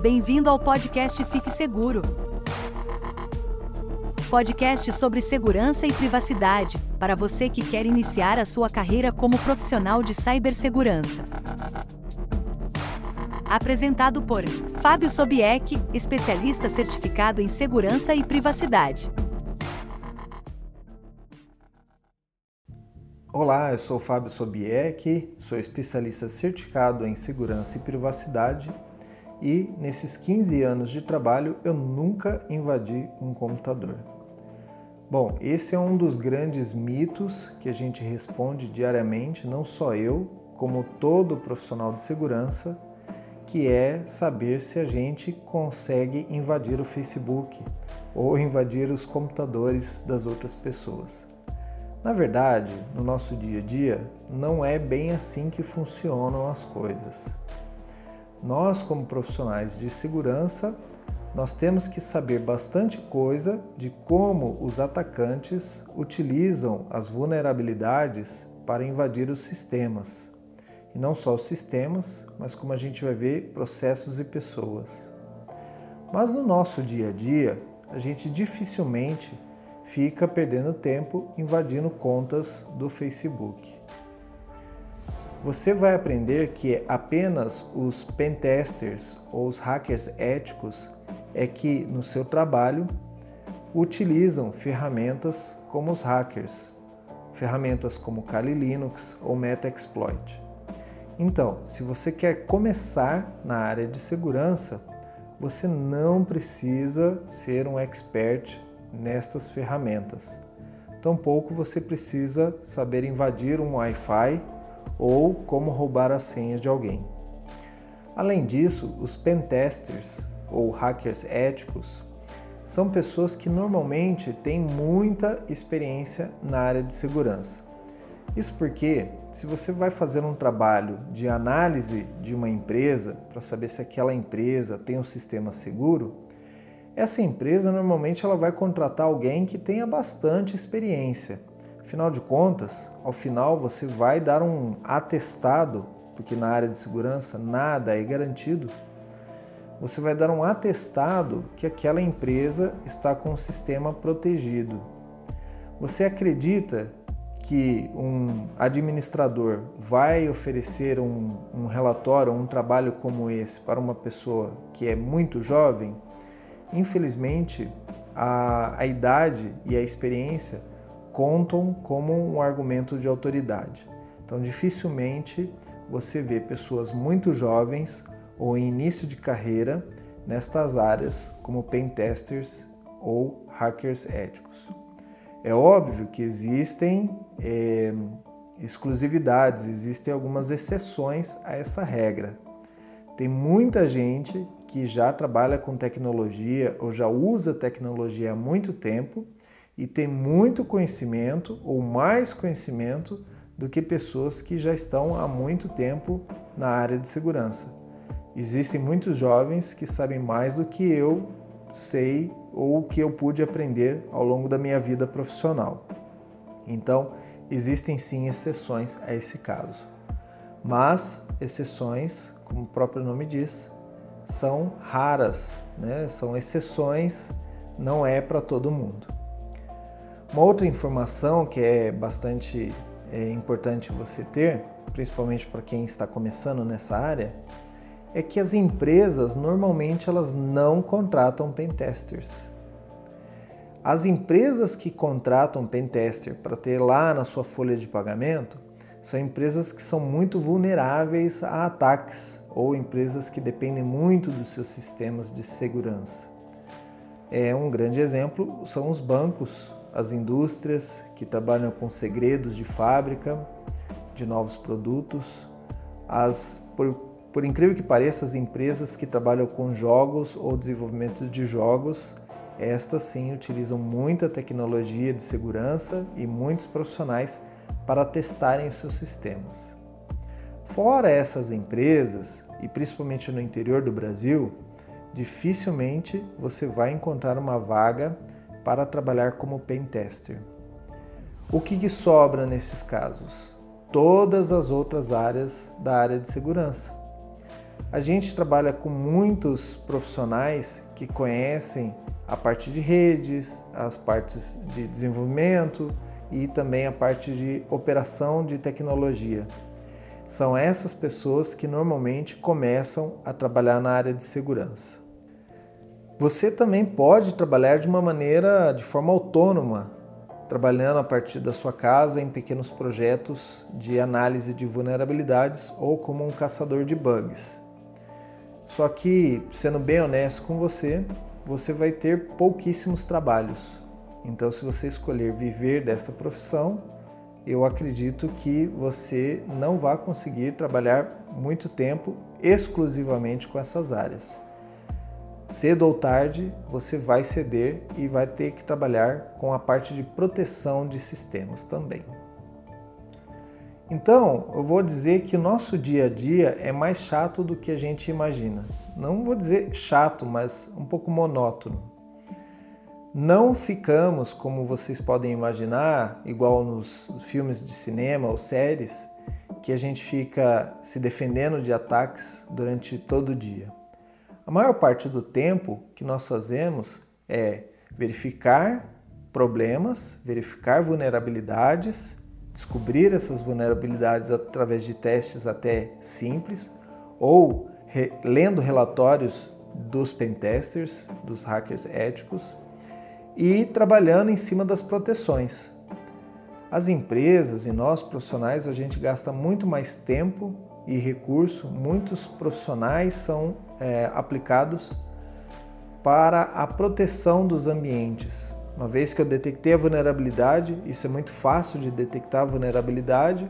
Bem-vindo ao podcast Fique Seguro. Podcast sobre segurança e privacidade, para você que quer iniciar a sua carreira como profissional de cibersegurança. Apresentado por Fábio Sobieck, especialista certificado em segurança e privacidade. Olá, eu sou Fábio Sobieck, sou especialista certificado em segurança e privacidade e nesses 15 anos de trabalho eu nunca invadi um computador. Bom, esse é um dos grandes mitos que a gente responde diariamente, não só eu, como todo profissional de segurança, que é saber se a gente consegue invadir o Facebook ou invadir os computadores das outras pessoas. Na verdade, no nosso dia a dia, não é bem assim que funcionam as coisas. Nós, como profissionais de segurança, nós temos que saber bastante coisa de como os atacantes utilizam as vulnerabilidades para invadir os sistemas. E não só os sistemas, mas como a gente vai ver, processos e pessoas. Mas no nosso dia a dia, a gente dificilmente fica perdendo tempo invadindo contas do Facebook você vai aprender que apenas os pentesters ou os hackers éticos é que no seu trabalho utilizam ferramentas como os hackers, ferramentas como Kali Linux ou Metaexploit. Então, se você quer começar na área de segurança, você não precisa ser um expert nestas ferramentas. Tampouco você precisa saber invadir um Wi-Fi ou como roubar as senhas de alguém. Além disso, os pentesters ou hackers éticos são pessoas que normalmente têm muita experiência na área de segurança. Isso porque, se você vai fazer um trabalho de análise de uma empresa para saber se aquela empresa tem um sistema seguro, essa empresa normalmente ela vai contratar alguém que tenha bastante experiência Afinal de contas, ao final você vai dar um atestado, porque na área de segurança nada é garantido. Você vai dar um atestado que aquela empresa está com o sistema protegido. Você acredita que um administrador vai oferecer um, um relatório, um trabalho como esse para uma pessoa que é muito jovem? Infelizmente, a, a idade e a experiência contam como um argumento de autoridade. Então, dificilmente você vê pessoas muito jovens ou em início de carreira nestas áreas como pentesters ou hackers éticos. É óbvio que existem é, exclusividades, existem algumas exceções a essa regra. Tem muita gente que já trabalha com tecnologia ou já usa tecnologia há muito tempo e tem muito conhecimento ou mais conhecimento do que pessoas que já estão há muito tempo na área de segurança. Existem muitos jovens que sabem mais do que eu sei ou que eu pude aprender ao longo da minha vida profissional. Então, existem sim exceções a esse caso. Mas exceções, como o próprio nome diz, são raras, né? são exceções, não é para todo mundo. Uma outra informação que é bastante é, importante você ter, principalmente para quem está começando nessa área, é que as empresas normalmente elas não contratam pentesters. As empresas que contratam pentester para ter lá na sua folha de pagamento são empresas que são muito vulneráveis a ataques ou empresas que dependem muito dos seus sistemas de segurança. É um grande exemplo são os bancos as indústrias que trabalham com segredos de fábrica, de novos produtos, as, por, por incrível que pareça, as empresas que trabalham com jogos ou desenvolvimento de jogos, estas sim utilizam muita tecnologia de segurança e muitos profissionais para testarem seus sistemas. Fora essas empresas, e principalmente no interior do Brasil, dificilmente você vai encontrar uma vaga para trabalhar como pentester. O que, que sobra nesses casos? Todas as outras áreas da área de segurança. A gente trabalha com muitos profissionais que conhecem a parte de redes, as partes de desenvolvimento e também a parte de operação de tecnologia. São essas pessoas que normalmente começam a trabalhar na área de segurança. Você também pode trabalhar de uma maneira de forma autônoma, trabalhando a partir da sua casa em pequenos projetos de análise de vulnerabilidades ou como um caçador de bugs. Só que, sendo bem honesto com você, você vai ter pouquíssimos trabalhos. Então, se você escolher viver dessa profissão, eu acredito que você não vai conseguir trabalhar muito tempo exclusivamente com essas áreas cedo ou tarde você vai ceder e vai ter que trabalhar com a parte de proteção de sistemas também. Então, eu vou dizer que o nosso dia a dia é mais chato do que a gente imagina. Não vou dizer chato, mas um pouco monótono. Não ficamos, como vocês podem imaginar, igual nos filmes de cinema ou séries, que a gente fica se defendendo de ataques durante todo o dia. A maior parte do tempo que nós fazemos é verificar problemas, verificar vulnerabilidades, descobrir essas vulnerabilidades através de testes até simples ou re lendo relatórios dos pentesters, dos hackers éticos e trabalhando em cima das proteções. As empresas e nós profissionais a gente gasta muito mais tempo e recurso, muitos profissionais são é, aplicados para a proteção dos ambientes. Uma vez que eu detectei a vulnerabilidade, isso é muito fácil de detectar a vulnerabilidade,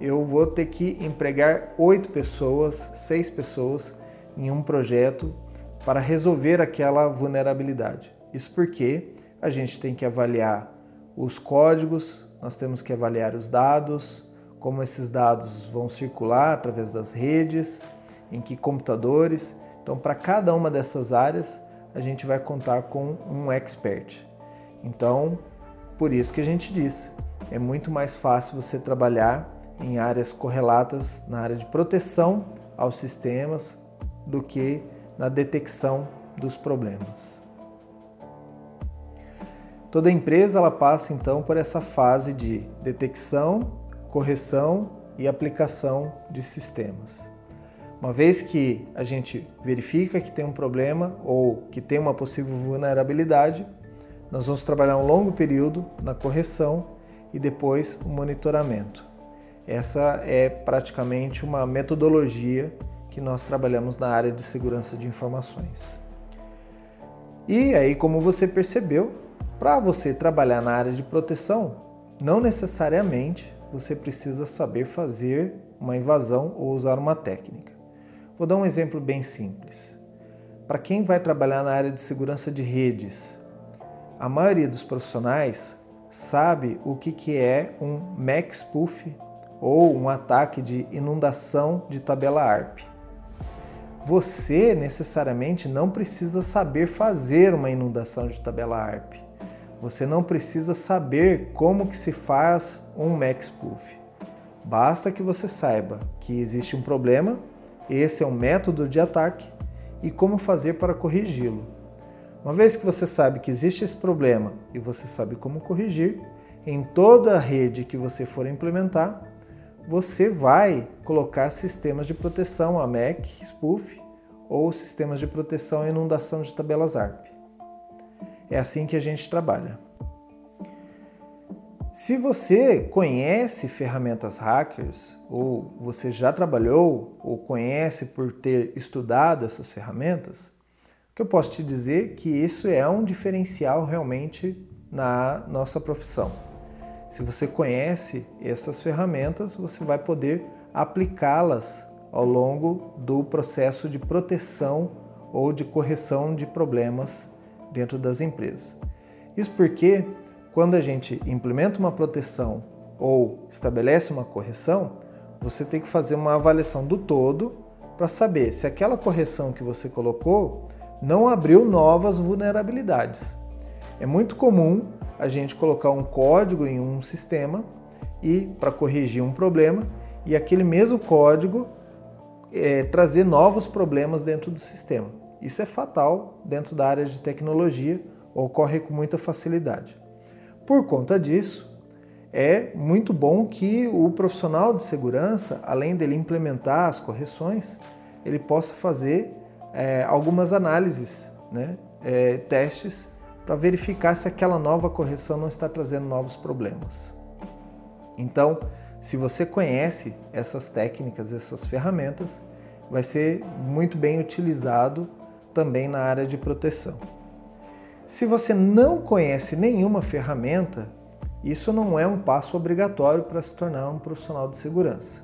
eu vou ter que empregar oito pessoas, seis pessoas em um projeto para resolver aquela vulnerabilidade. Isso porque a gente tem que avaliar os códigos, nós temos que avaliar os dados, como esses dados vão circular através das redes, em que computadores. Então, para cada uma dessas áreas, a gente vai contar com um expert. Então, por isso que a gente diz, é muito mais fácil você trabalhar em áreas correlatas na área de proteção aos sistemas do que na detecção dos problemas. Toda empresa ela passa então por essa fase de detecção, correção e aplicação de sistemas. Uma vez que a gente verifica que tem um problema ou que tem uma possível vulnerabilidade, nós vamos trabalhar um longo período na correção e depois o monitoramento. Essa é praticamente uma metodologia que nós trabalhamos na área de segurança de informações. E aí, como você percebeu, para você trabalhar na área de proteção, não necessariamente você precisa saber fazer uma invasão ou usar uma técnica. Vou dar um exemplo bem simples. Para quem vai trabalhar na área de segurança de redes, a maioria dos profissionais sabe o que é um MAC spoof ou um ataque de inundação de tabela ARP. Você necessariamente não precisa saber fazer uma inundação de tabela ARP. Você não precisa saber como que se faz um MaxPoof. Basta que você saiba que existe um problema, esse é um método de ataque e como fazer para corrigi-lo. Uma vez que você sabe que existe esse problema e você sabe como corrigir, em toda a rede que você for implementar, você vai colocar sistemas de proteção a MAC, Spoof ou sistemas de proteção à inundação de tabelas ARP. É assim que a gente trabalha. Se você conhece ferramentas hackers, ou você já trabalhou, ou conhece por ter estudado essas ferramentas, o que eu posso te dizer é que isso é um diferencial realmente na nossa profissão. Se você conhece essas ferramentas, você vai poder aplicá-las ao longo do processo de proteção ou de correção de problemas dentro das empresas. Isso porque quando a gente implementa uma proteção ou estabelece uma correção, você tem que fazer uma avaliação do todo para saber se aquela correção que você colocou não abriu novas vulnerabilidades. É muito comum a gente colocar um código em um sistema e para corrigir um problema e aquele mesmo código é, trazer novos problemas dentro do sistema. Isso é fatal dentro da área de tecnologia, ocorre com muita facilidade. Por conta disso, é muito bom que o profissional de segurança, além dele implementar as correções, ele possa fazer é, algumas análises, né, é, testes, para verificar se aquela nova correção não está trazendo novos problemas. Então, se você conhece essas técnicas, essas ferramentas, vai ser muito bem utilizado também na área de proteção. Se você não conhece nenhuma ferramenta, isso não é um passo obrigatório para se tornar um profissional de segurança,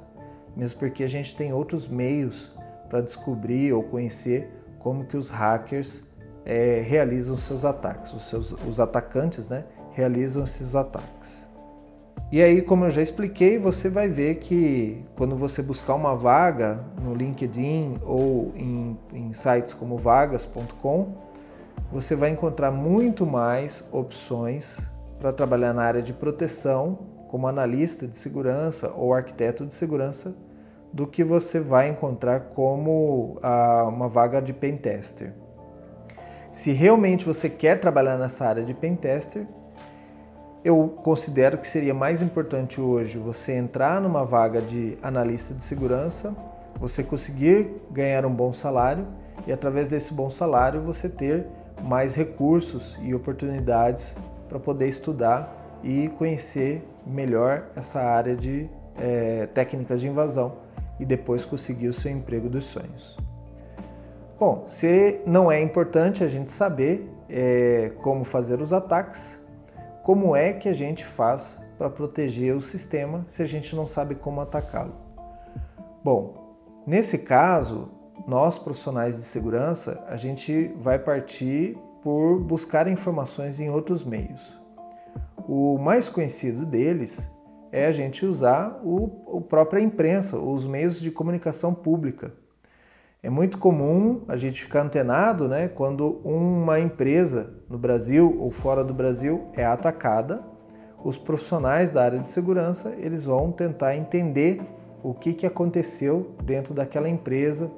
mesmo porque a gente tem outros meios para descobrir ou conhecer como que os hackers é, realizam seus ataques, os, seus, os atacantes né, realizam esses ataques. E aí, como eu já expliquei, você vai ver que quando você buscar uma vaga no LinkedIn ou em, em sites como vagas.com, você vai encontrar muito mais opções para trabalhar na área de proteção, como analista de segurança ou arquiteto de segurança, do que você vai encontrar como ah, uma vaga de pentester. Se realmente você quer trabalhar nessa área de pentester, eu considero que seria mais importante hoje você entrar numa vaga de analista de segurança, você conseguir ganhar um bom salário e através desse bom salário você ter mais recursos e oportunidades para poder estudar e conhecer melhor essa área de é, técnicas de invasão e depois conseguir o seu emprego dos sonhos. Bom, se não é importante a gente saber é, como fazer os ataques, como é que a gente faz para proteger o sistema se a gente não sabe como atacá-lo? Bom, nesse caso, nós profissionais de segurança, a gente vai partir por buscar informações em outros meios. O mais conhecido deles é a gente usar o, a própria imprensa, os meios de comunicação pública, é muito comum a gente ficar antenado né, quando uma empresa no Brasil ou fora do Brasil é atacada. Os profissionais da área de segurança eles vão tentar entender o que, que aconteceu dentro daquela empresa,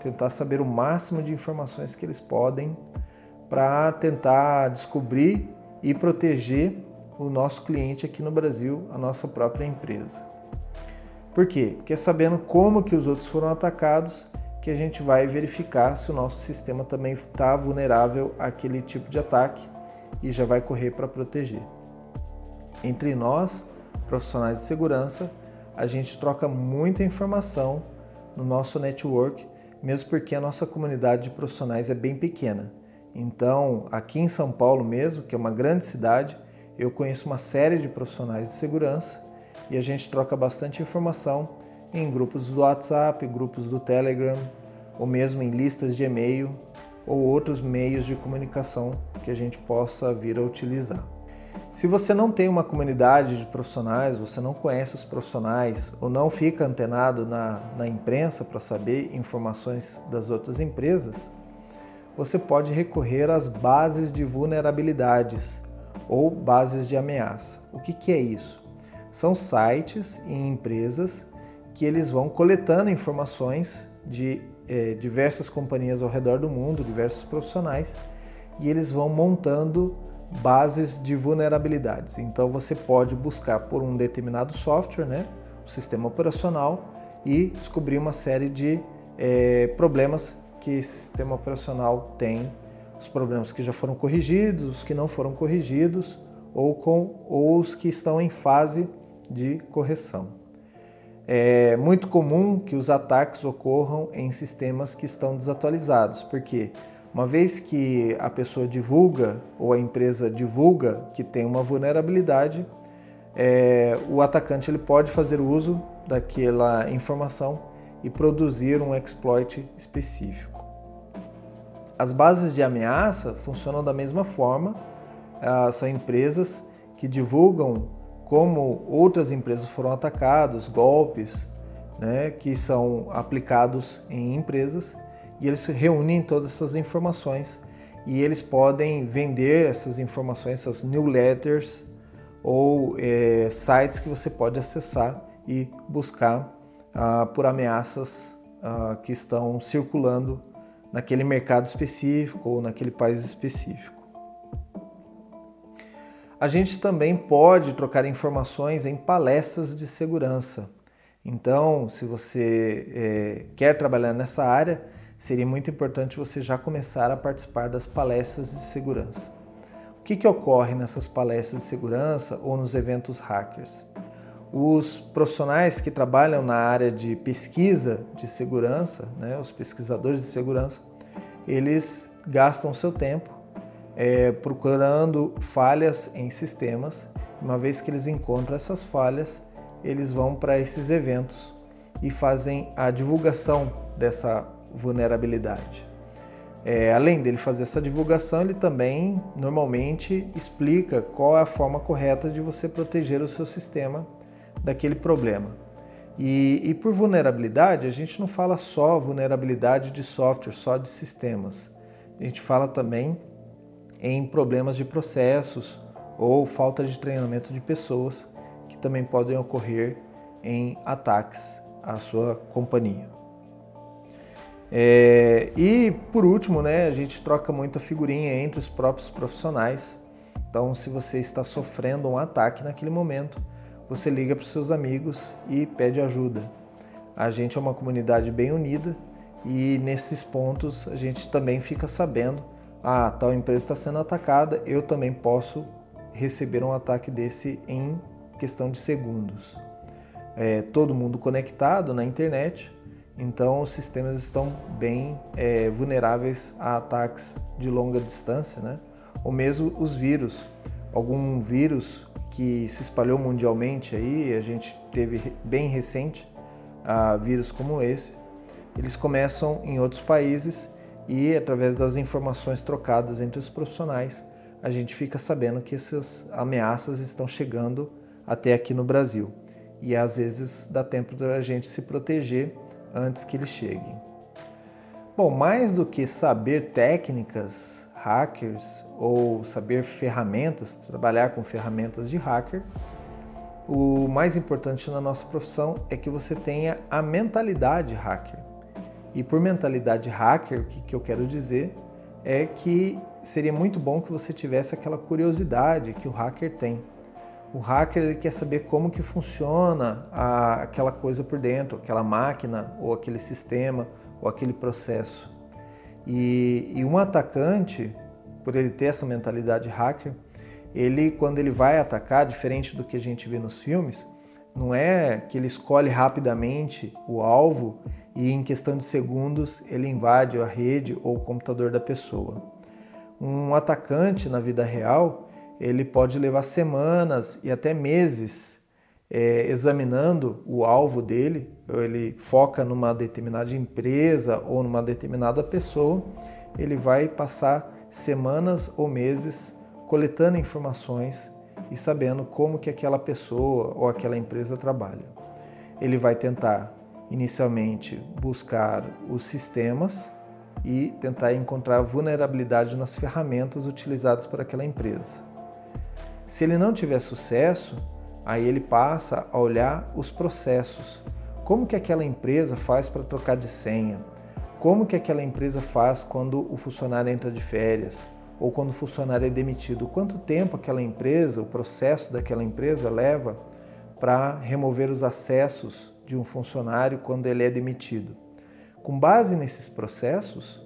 tentar saber o máximo de informações que eles podem para tentar descobrir e proteger o nosso cliente aqui no Brasil, a nossa própria empresa. Por quê? Porque sabendo como que os outros foram atacados, que a gente vai verificar se o nosso sistema também está vulnerável àquele tipo de ataque e já vai correr para proteger. Entre nós, profissionais de segurança, a gente troca muita informação no nosso network, mesmo porque a nossa comunidade de profissionais é bem pequena. Então, aqui em São Paulo mesmo, que é uma grande cidade, eu conheço uma série de profissionais de segurança e a gente troca bastante informação em grupos do WhatsApp, grupos do Telegram, ou mesmo em listas de e-mail ou outros meios de comunicação que a gente possa vir a utilizar. Se você não tem uma comunidade de profissionais, você não conhece os profissionais ou não fica antenado na, na imprensa para saber informações das outras empresas, você pode recorrer às bases de vulnerabilidades ou bases de ameaça. O que, que é isso? São sites e empresas que eles vão coletando informações de é, diversas companhias ao redor do mundo, diversos profissionais, e eles vão montando bases de vulnerabilidades. Então você pode buscar por um determinado software, né, o sistema operacional, e descobrir uma série de é, problemas que esse sistema operacional tem, os problemas que já foram corrigidos, os que não foram corrigidos, ou, com, ou os que estão em fase de correção. É muito comum que os ataques ocorram em sistemas que estão desatualizados, porque uma vez que a pessoa divulga ou a empresa divulga que tem uma vulnerabilidade, é, o atacante ele pode fazer uso daquela informação e produzir um exploit específico. As bases de ameaça funcionam da mesma forma, ah, são empresas que divulgam como outras empresas foram atacadas, golpes né, que são aplicados em empresas e eles reúnem todas essas informações e eles podem vender essas informações, essas newsletters ou é, sites que você pode acessar e buscar ah, por ameaças uh, que estão circulando naquele mercado específico ou naquele país específico. A gente também pode trocar informações em palestras de segurança. Então, se você é, quer trabalhar nessa área, seria muito importante você já começar a participar das palestras de segurança. O que, que ocorre nessas palestras de segurança ou nos eventos hackers? Os profissionais que trabalham na área de pesquisa de segurança, né, os pesquisadores de segurança, eles gastam seu tempo é, procurando falhas em sistemas. Uma vez que eles encontram essas falhas, eles vão para esses eventos e fazem a divulgação dessa vulnerabilidade. É, além dele fazer essa divulgação, ele também normalmente explica qual é a forma correta de você proteger o seu sistema daquele problema. E, e, por vulnerabilidade, a gente não fala só vulnerabilidade de software, só de sistemas. A gente fala também em problemas de processos ou falta de treinamento de pessoas que também podem ocorrer em ataques à sua companhia. É, e por último, né, a gente troca muita figurinha entre os próprios profissionais. Então, se você está sofrendo um ataque naquele momento, você liga para os seus amigos e pede ajuda. A gente é uma comunidade bem unida e nesses pontos a gente também fica sabendo: ah, tal empresa está sendo atacada, eu também posso receber um ataque desse em questão de segundos. É, todo mundo conectado na internet então, os sistemas estão bem é, vulneráveis a ataques de longa distância, né? ou mesmo os vírus. Algum vírus que se espalhou mundialmente aí, a gente teve bem recente uh, vírus como esse, eles começam em outros países e através das informações trocadas entre os profissionais, a gente fica sabendo que essas ameaças estão chegando até aqui no Brasil. E às vezes dá tempo da gente se proteger antes que eles cheguem. Bom, mais do que saber técnicas hackers ou saber ferramentas, trabalhar com ferramentas de hacker, o mais importante na nossa profissão é que você tenha a mentalidade hacker. E por mentalidade hacker, o que, que eu quero dizer é que seria muito bom que você tivesse aquela curiosidade que o hacker tem o hacker ele quer saber como que funciona a, aquela coisa por dentro, aquela máquina ou aquele sistema ou aquele processo. E, e um atacante, por ele ter essa mentalidade hacker, ele quando ele vai atacar, diferente do que a gente vê nos filmes, não é que ele escolhe rapidamente o alvo e em questão de segundos ele invade a rede ou o computador da pessoa. Um atacante na vida real, ele pode levar semanas e até meses é, examinando o alvo dele. Ele foca numa determinada empresa ou numa determinada pessoa. Ele vai passar semanas ou meses coletando informações e sabendo como que aquela pessoa ou aquela empresa trabalha. Ele vai tentar inicialmente buscar os sistemas e tentar encontrar vulnerabilidade nas ferramentas utilizadas por aquela empresa. Se ele não tiver sucesso, aí ele passa a olhar os processos. Como que aquela empresa faz para trocar de senha? Como que aquela empresa faz quando o funcionário entra de férias? Ou quando o funcionário é demitido? Quanto tempo aquela empresa, o processo daquela empresa leva para remover os acessos de um funcionário quando ele é demitido? Com base nesses processos,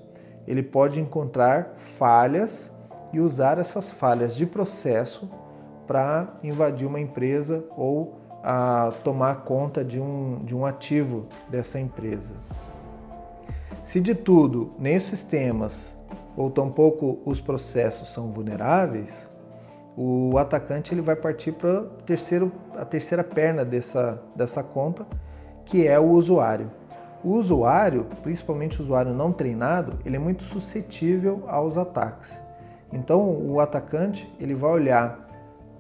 ele pode encontrar falhas e usar essas falhas de processo para invadir uma empresa ou a tomar conta de um, de um ativo dessa empresa. Se de tudo nem os sistemas ou tampouco os processos são vulneráveis, o atacante ele vai partir para a terceira perna dessa, dessa conta, que é o usuário. O usuário, principalmente o usuário não treinado, ele é muito suscetível aos ataques. Então o atacante ele vai olhar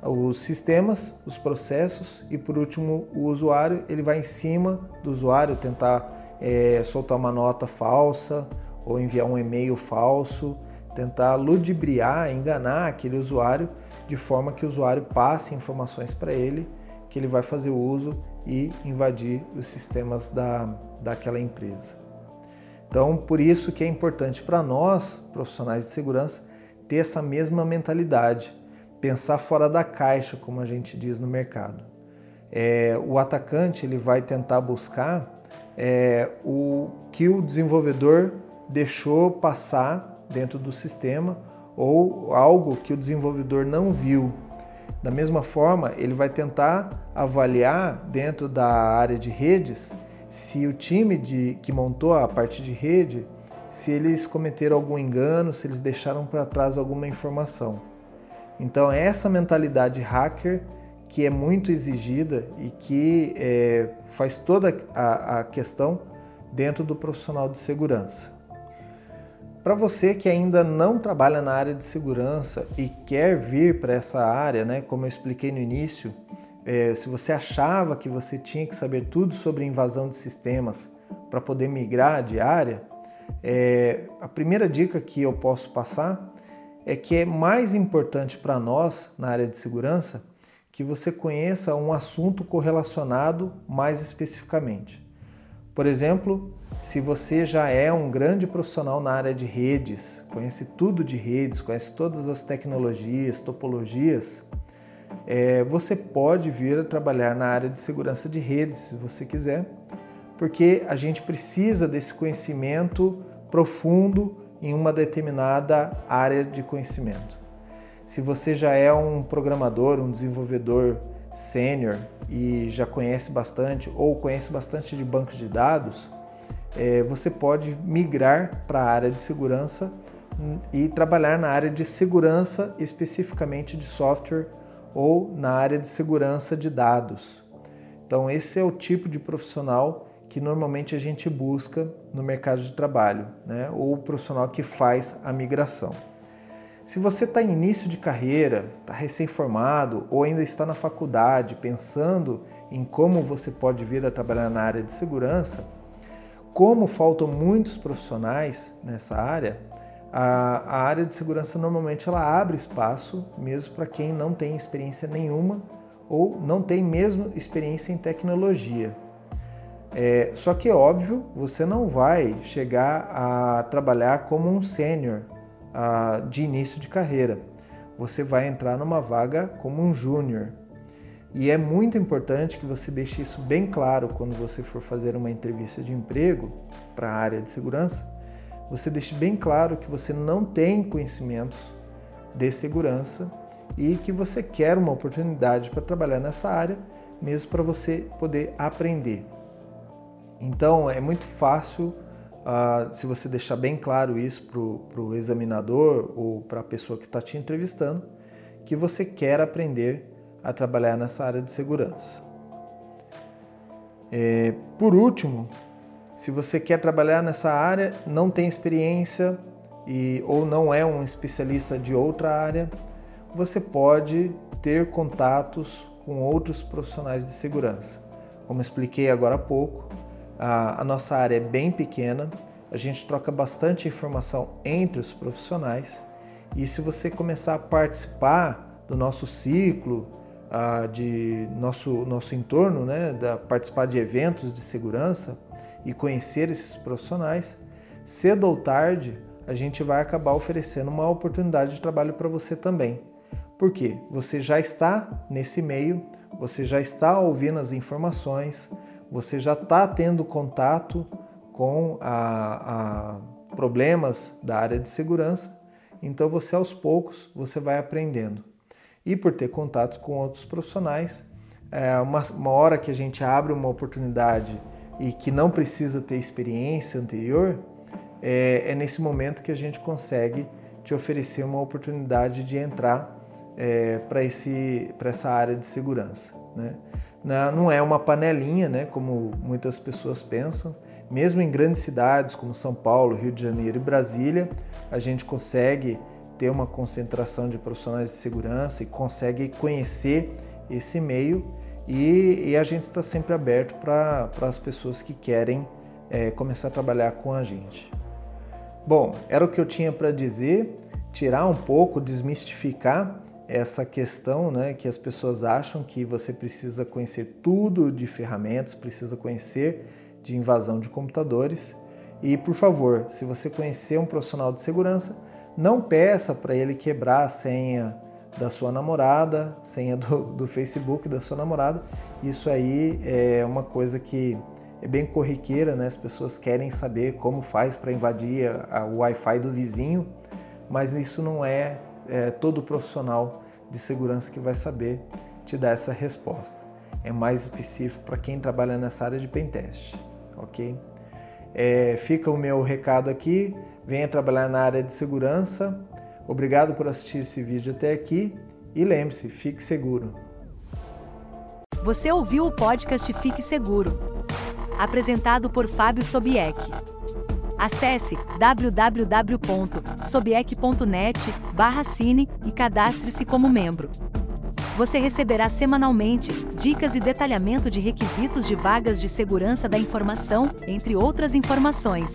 os sistemas, os processos e por último o usuário, ele vai em cima do usuário tentar é, soltar uma nota falsa ou enviar um e-mail falso, tentar ludibriar, enganar aquele usuário de forma que o usuário passe informações para ele que ele vai fazer uso e invadir os sistemas da, daquela empresa. Então, por isso que é importante para nós, profissionais de segurança, ter essa mesma mentalidade, pensar fora da caixa, como a gente diz no mercado. É, o atacante ele vai tentar buscar é, o que o desenvolvedor deixou passar dentro do sistema ou algo que o desenvolvedor não viu. Da mesma forma, ele vai tentar avaliar dentro da área de redes se o time de, que montou a parte de rede, se eles cometeram algum engano, se eles deixaram para trás alguma informação. Então, é essa mentalidade hacker que é muito exigida e que é, faz toda a, a questão dentro do profissional de segurança. Para você que ainda não trabalha na área de segurança e quer vir para essa área, né, como eu expliquei no início, é, se você achava que você tinha que saber tudo sobre invasão de sistemas para poder migrar de área, é, a primeira dica que eu posso passar é que é mais importante para nós na área de segurança que você conheça um assunto correlacionado mais especificamente. Por exemplo, se você já é um grande profissional na área de redes, conhece tudo de redes, conhece todas as tecnologias, topologias, é, você pode vir a trabalhar na área de segurança de redes, se você quiser, porque a gente precisa desse conhecimento profundo em uma determinada área de conhecimento. Se você já é um programador, um desenvolvedor sênior e já conhece bastante ou conhece bastante de bancos de dados, é, você pode migrar para a área de segurança e trabalhar na área de segurança especificamente de software ou na área de segurança de dados. Então, esse é o tipo de profissional que normalmente a gente busca no mercado de trabalho, né? ou o profissional que faz a migração. Se você está em início de carreira, está recém-formado ou ainda está na faculdade pensando em como você pode vir a trabalhar na área de segurança, como faltam muitos profissionais nessa área, a, a área de segurança normalmente ela abre espaço mesmo para quem não tem experiência nenhuma ou não tem mesmo experiência em tecnologia. É, só que é óbvio, você não vai chegar a trabalhar como um sênior de início de carreira. Você vai entrar numa vaga como um júnior. E é muito importante que você deixe isso bem claro quando você for fazer uma entrevista de emprego para a área de segurança. Você deixe bem claro que você não tem conhecimentos de segurança e que você quer uma oportunidade para trabalhar nessa área, mesmo para você poder aprender. Então é muito fácil Uh, se você deixar bem claro isso para o examinador ou para a pessoa que está te entrevistando, que você quer aprender a trabalhar nessa área de segurança. É, por último, se você quer trabalhar nessa área, não tem experiência e, ou não é um especialista de outra área, você pode ter contatos com outros profissionais de segurança. Como expliquei agora há pouco, a, a nossa área é bem pequena, a gente troca bastante informação entre os profissionais e se você começar a participar do nosso ciclo, uh, de nosso, nosso entorno, né, da, participar de eventos de segurança e conhecer esses profissionais, cedo ou tarde a gente vai acabar oferecendo uma oportunidade de trabalho para você também. Por quê? Você já está nesse meio, você já está ouvindo as informações, você já está tendo contato com a, a problemas da área de segurança, então você aos poucos você vai aprendendo. E por ter contatos com outros profissionais, é uma, uma hora que a gente abre uma oportunidade e que não precisa ter experiência anterior, é, é nesse momento que a gente consegue te oferecer uma oportunidade de entrar é, para essa área de segurança. Né? Não é uma panelinha, né, como muitas pessoas pensam. Mesmo em grandes cidades como São Paulo, Rio de Janeiro e Brasília, a gente consegue ter uma concentração de profissionais de segurança e consegue conhecer esse meio. E, e a gente está sempre aberto para as pessoas que querem é, começar a trabalhar com a gente. Bom, era o que eu tinha para dizer, tirar um pouco, desmistificar essa questão né, que as pessoas acham que você precisa conhecer tudo de ferramentas, precisa conhecer de invasão de computadores E por favor, se você conhecer um profissional de segurança, não peça para ele quebrar a senha da sua namorada, senha do, do Facebook da sua namorada. Isso aí é uma coisa que é bem corriqueira, né? As pessoas querem saber como faz para invadir a, a, o Wi-Fi do vizinho, mas isso não é, é todo profissional de segurança que vai saber te dar essa resposta. É mais específico para quem trabalha nessa área de pentest, ok? É, fica o meu recado aqui. Venha trabalhar na área de segurança. Obrigado por assistir esse vídeo até aqui e lembre-se, fique seguro. Você ouviu o podcast Fique Seguro, apresentado por Fábio Sobieck. Acesse www.sobieck.net/cine e cadastre-se como membro. Você receberá semanalmente dicas e detalhamento de requisitos de vagas de segurança da informação, entre outras informações.